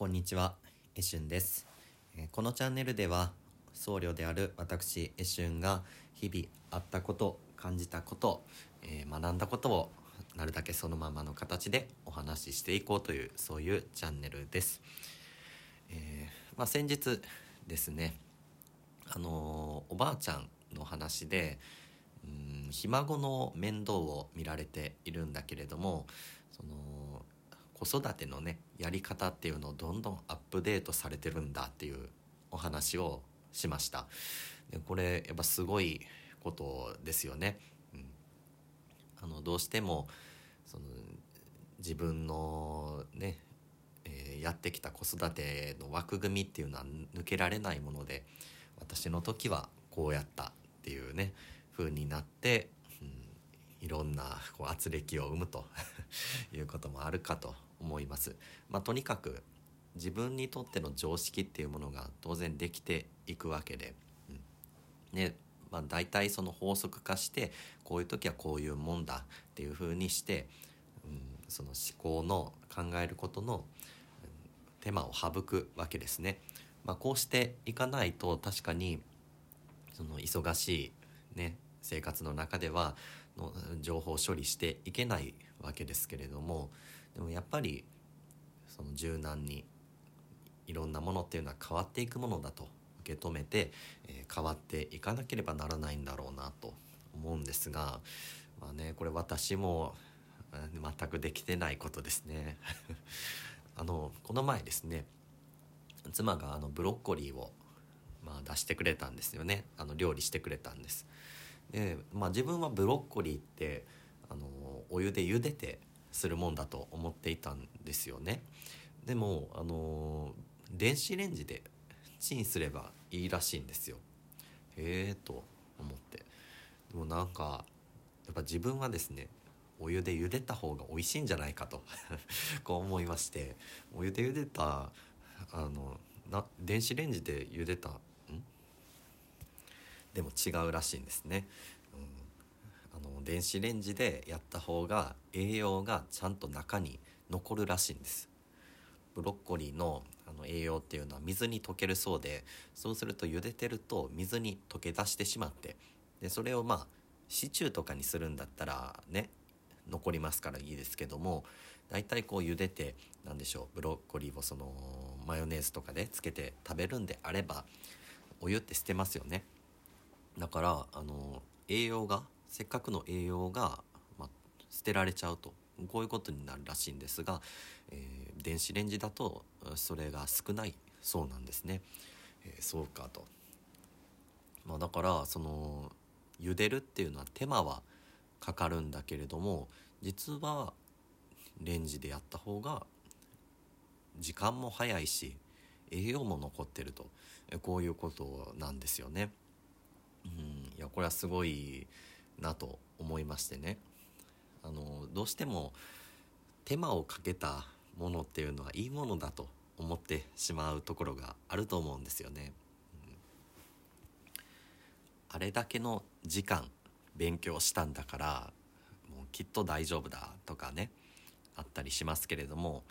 こんにちは、えしゅんです。えこのチャンネルでは、僧侶である私、えしゅんが日々あったこと、感じたこと、え学んだことをなるだけそのままの形でお話ししていこうという、そういうチャンネルです。えーまあ、先日ですね、あのーおばあちゃんの話で、うんひ孫の面倒を見られているんだけれどもその子育てのねやり方っていうのをどんどんアップデートされてるんだっていうお話をしました。でこれやっぱすごいことですよね、うん、あのどうしてもその自分のね、えーやってきた子育ての枠組みっていうのは抜けられないもので私の時はこうやったっていうね風になって、うん、いろんなこう圧力を生むということもあるかと思います。まあ、とにかく自分にとっての常識っていうものが当然できていくわけで、うんねまあ、大体その法則化してこういう時はこういうもんだっていう風にして、うん、その思考の考えることの手間を省くわけですね。まあ、こうしていかないと確かにその忙しい、ね、生活の中ではの情報処理していけないわけですけれどもでもやっぱりその柔軟にいろんなものっていうのは変わっていくものだと受け止めて、えー変わっていかなければならないんだろうなと思うんですがまあねこれ私も全くできてないことですね。あのこの前ですね妻があのブロッコリーを、まあ、出してくれたんですよねあの料理してくれたんですで、まあ、自分はブロッコリーってあのお湯で茹でてするもんだと思っていたんですよね。でもあの電子レンジでチンすればいいらしいんですよ。へえと思って。でもなんかやっぱ自分はですねお湯で茹でた方が美味しいんじゃないかと。こう思いまして。お湯で茹でたあのな電子レンジで茹でたん？でも違うらしいんですね、の電子レンジでやった方が栄養がちゃんと中に残るらしいんです。ブロッコリーのあの栄養っていうのは水に溶けるそうでそうすると茹でてると水に溶け出してしまってでそれをまあシチューとかにするんだったらね残りますからいいですけども大体こう茹でてなんでしょうブロッコリーをそのマヨネーズとかでつけて食べるんであればお湯って捨てますよね。だからあの栄養がせっかくの栄養が、まあ、捨てられちゃうとこういうことになるらしいんですが、えー電子レンジだとそれが少ないそうなんですね、えーそうかと、まあ、だからその茹でるっていうのは手間はかかるんだけれども実はレンジでやった方が時間も早いし栄養も残ってると。えこういうことなんですよね。うん、いやこれはすごいなと思いましてねあのどうしても手間をかけたものっていうのはいいものだと思ってしまうところがあると思うんですよね。うんあれだけの時間勉強したんだからもうきっと大丈夫だとかねあったりしますけれども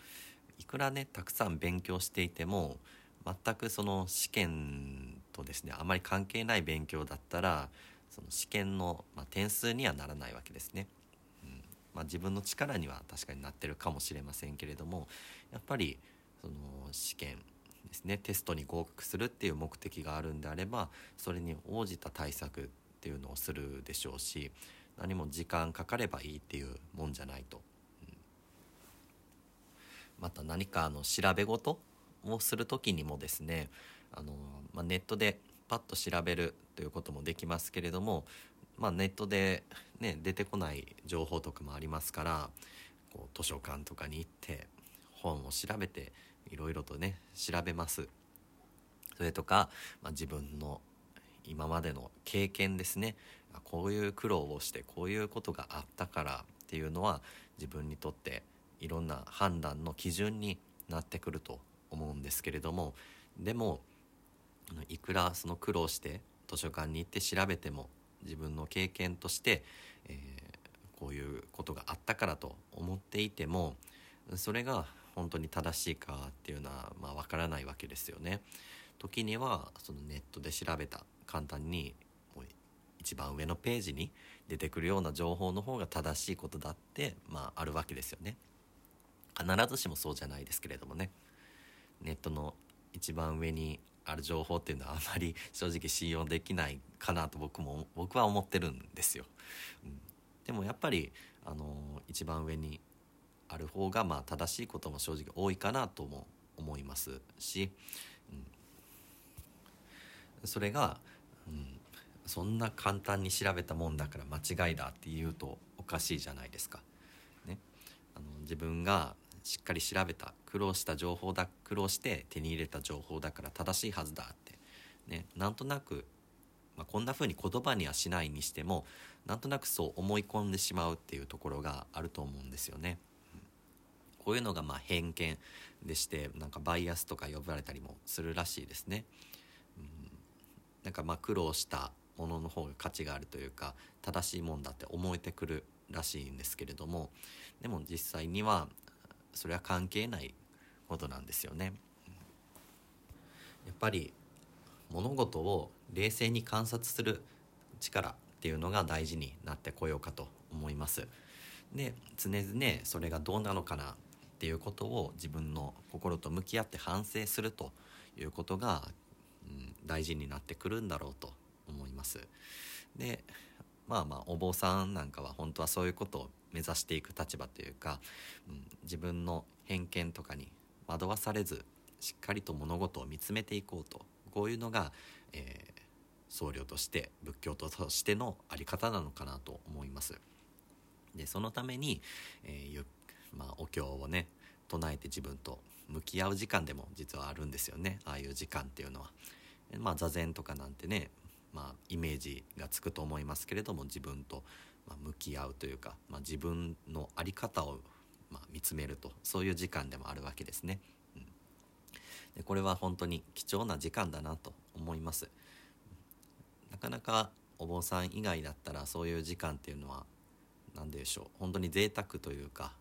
いくらねたくさん勉強していても全くその試験とですねあまり関係ない勉強だったらその試験の、まあ、点数にはならないわけですね。うんまあ、自分の力には確かになってるかもしれませんけれどもやっぱりその試験ですねテストに合格するっていう目的があるんであればそれに応じた対策っていうのをするでしょうし何も時間かかればいいっていうもんじゃないと。うんまた何かあの調べ事をする時にもですねあの、まあ、ネットでパッと調べるということもできますけれども、まあ、ネットで、ね、出てこない情報とかもありますからこう図書館とかに行って本を調べていろいろとね調べます。それとか、まあ、自分の今までの経験ですねこういう苦労をしてこういうことがあったからっていうのは自分にとっていろんな判断の基準になってくると思うんですけれどもでもいくらその苦労して図書館に行って調べても自分の経験として、えーこういうことがあったからと思っていてもそれが本当に正しいかっていうのはまあ分からないわけですよね。時にはそのネットで調べた簡単に一番上のページに出てくるような情報の方が正しいことだってまああるわけですよね。必ずしもそうじゃないですけれどもねネットの一番上にある情報っていうのはあまり 正直信用できないかなと僕も僕は思ってるんですよ。うん、でもやっぱりあの一番上にある方がまあ正しいことも正直多いかなとも思いますし、うん、それが、うん、そんな簡単に調べたもんだから間違いだって言うとおかしいじゃないですか。ね、あの自分がしっかり調べた苦労した情報だ苦労して手に入れた情報だから正しいはずだって、ね、なんとなく、まあ、こんな風に言葉にはしないにしてもなんとなくそう思い込んでしまうっていうところがあると思うんですよね。こういうのがまあ偏見でしてなんかバイアスとか呼ばれたりもするらしいですね。うん、なんかまあ苦労したものの方が価値があるというか正しいもんだって思えてくるらしいんですけれどもでも実際にはそれは関係ないことなんですよね。やっぱり物事を冷静に観察する力っていうのが大事になってこようかと思います。で常々それがどうなのかなっていうことを自分の心と向き合って反省するということが、うん、大事になってくるんだろうと思います。でまあまあお坊さんなんかは本当はそういうことを目指していく立場というか、うん、自分の偏見とかに惑わされずしっかりと物事を見つめていこうとこういうのが、えー、僧侶として仏教徒としての在り方なのかなと思います。でそのために、えーまあ、お経をね唱えて自分と向き合う時間でも実はあるんですよねああいう時間っていうのは。まあ、座禅とかなんてね、まあ、イメージがつくと思いますけれども自分とま向き合うというか、まあ、自分の在り方をま見つめるとそういう時間でもあるわけですね。うん、でこれは本当に貴重な時間だなと思います。なかなかお坊さん以外だったらそういう時間っていうのは何でしょう本当に贅沢というか、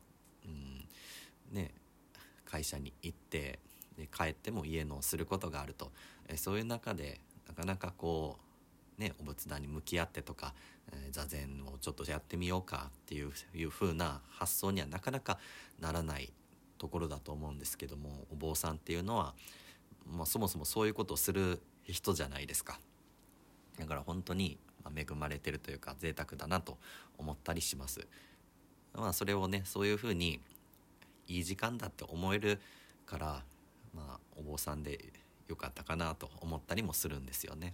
うんね、会社に行ってで帰っても家のすることがあるとえそういう中でなかなかこうねお仏壇に向き合ってとか、えー、座禅をちょっとやってみようかっていういう風な発想にはなかなかならないところだと思うんですけどもお坊さんっていうのは、まあ、そもそもそういうことをする人じゃないですか。だから本当に恵まれてるというか贅沢だなと思ったりします。まあそれをねそういうふうにいい時間だって思えるからまあお坊さんでよかったかなと思ったりもするんですよね。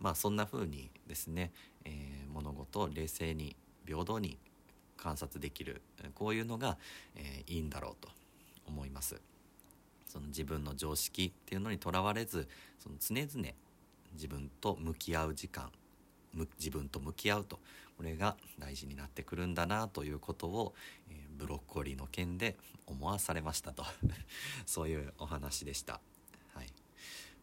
まあそんな風にですね、えー、物事を冷静に平等に観察できるこういうのが、えー、いいんだろうと思います。その自分の常識っていうのにとらわれずその常々自分と向き合う時間自分と向き合うとこれが大事になってくるんだなということを、えー、ブロッコリーの件で思わされましたと そういうお話でした。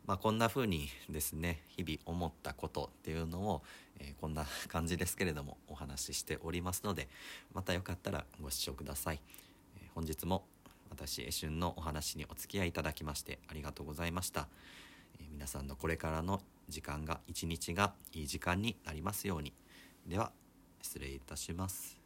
まあ、こんな風にですね日々思ったことっていうのを、えー、こんな感じですけれどもお話ししておりますのでまたよかったらご視聴ください。えー、本日も私エシュンのお話にお付き合いいただきましてありがとうございました。え皆さんのこれからの時間が一日がいい時間になりますようにでは失礼いたします